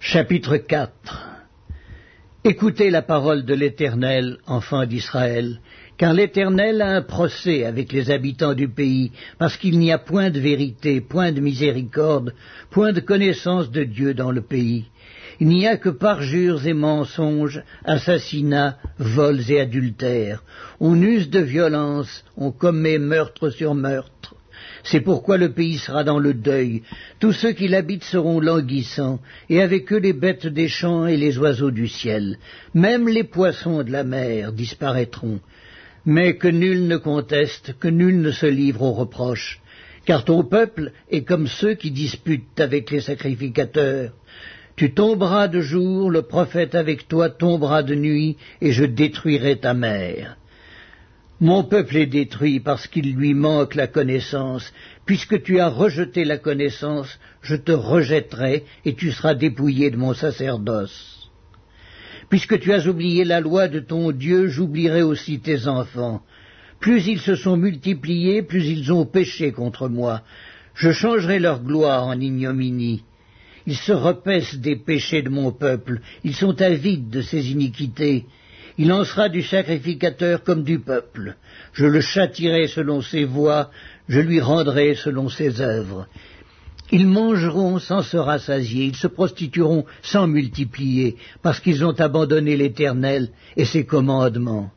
Chapitre 4 Écoutez la parole de l'Éternel, enfants d'Israël, car l'Éternel a un procès avec les habitants du pays, parce qu'il n'y a point de vérité, point de miséricorde, point de connaissance de Dieu dans le pays. Il n'y a que parjures et mensonges, assassinats, vols et adultères. On use de violence, on commet meurtre sur meurtre. C'est pourquoi le pays sera dans le deuil. Tous ceux qui l'habitent seront languissants, et avec eux les bêtes des champs et les oiseaux du ciel. Même les poissons de la mer disparaîtront. Mais que nul ne conteste, que nul ne se livre aux reproches. Car ton peuple est comme ceux qui disputent avec les sacrificateurs. Tu tomberas de jour, le prophète avec toi tombera de nuit, et je détruirai ta mère. Mon peuple est détruit parce qu'il lui manque la connaissance. Puisque tu as rejeté la connaissance, je te rejetterai et tu seras dépouillé de mon sacerdoce. Puisque tu as oublié la loi de ton Dieu, j'oublierai aussi tes enfants. Plus ils se sont multipliés, plus ils ont péché contre moi. Je changerai leur gloire en ignominie. Ils se repaissent des péchés de mon peuple, ils sont avides de ses iniquités. Il en sera du sacrificateur comme du peuple. Je le châtirai selon ses voies, je lui rendrai selon ses œuvres. Ils mangeront sans se rassasier, ils se prostitueront sans multiplier, parce qu'ils ont abandonné l'Éternel et ses commandements.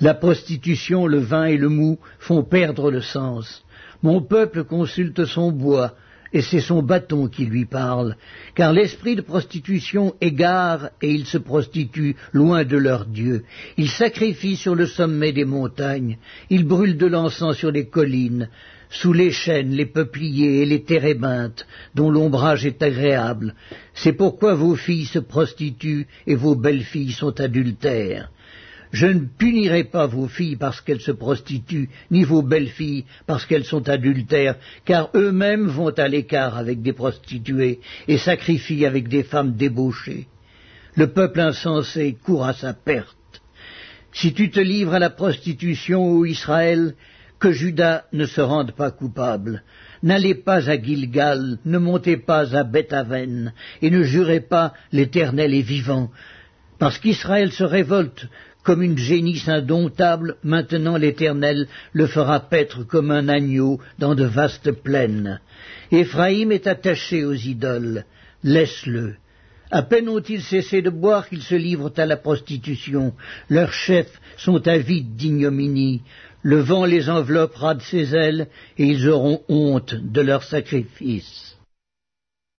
La prostitution, le vin et le mou font perdre le sens. Mon peuple consulte son bois, et c'est son bâton qui lui parle, car l'esprit de prostitution égare et ils se prostituent loin de leur Dieu. Ils sacrifient sur le sommet des montagnes, ils brûlent de l'encens sur les collines, sous les chênes, les peupliers et les térébintes, dont l'ombrage est agréable. C'est pourquoi vos filles se prostituent et vos belles filles sont adultères. Je ne punirai pas vos filles parce qu'elles se prostituent, ni vos belles filles parce qu'elles sont adultères, car eux-mêmes vont à l'écart avec des prostituées et sacrifient avec des femmes débauchées. Le peuple insensé court à sa perte. Si tu te livres à la prostitution, ô Israël, que Judas ne se rende pas coupable. N'allez pas à Gilgal, ne montez pas à Bethaven, et ne jurez pas l'Éternel est vivant, parce qu'Israël se révolte comme une génisse indomptable, maintenant l'Éternel le fera paître comme un agneau dans de vastes plaines. Éphraïm est attaché aux idoles, laisse-le. À peine ont-ils cessé de boire qu'ils se livrent à la prostitution. Leurs chefs sont avides d'ignominie. Le vent les enveloppera de ses ailes, et ils auront honte de leurs sacrifices.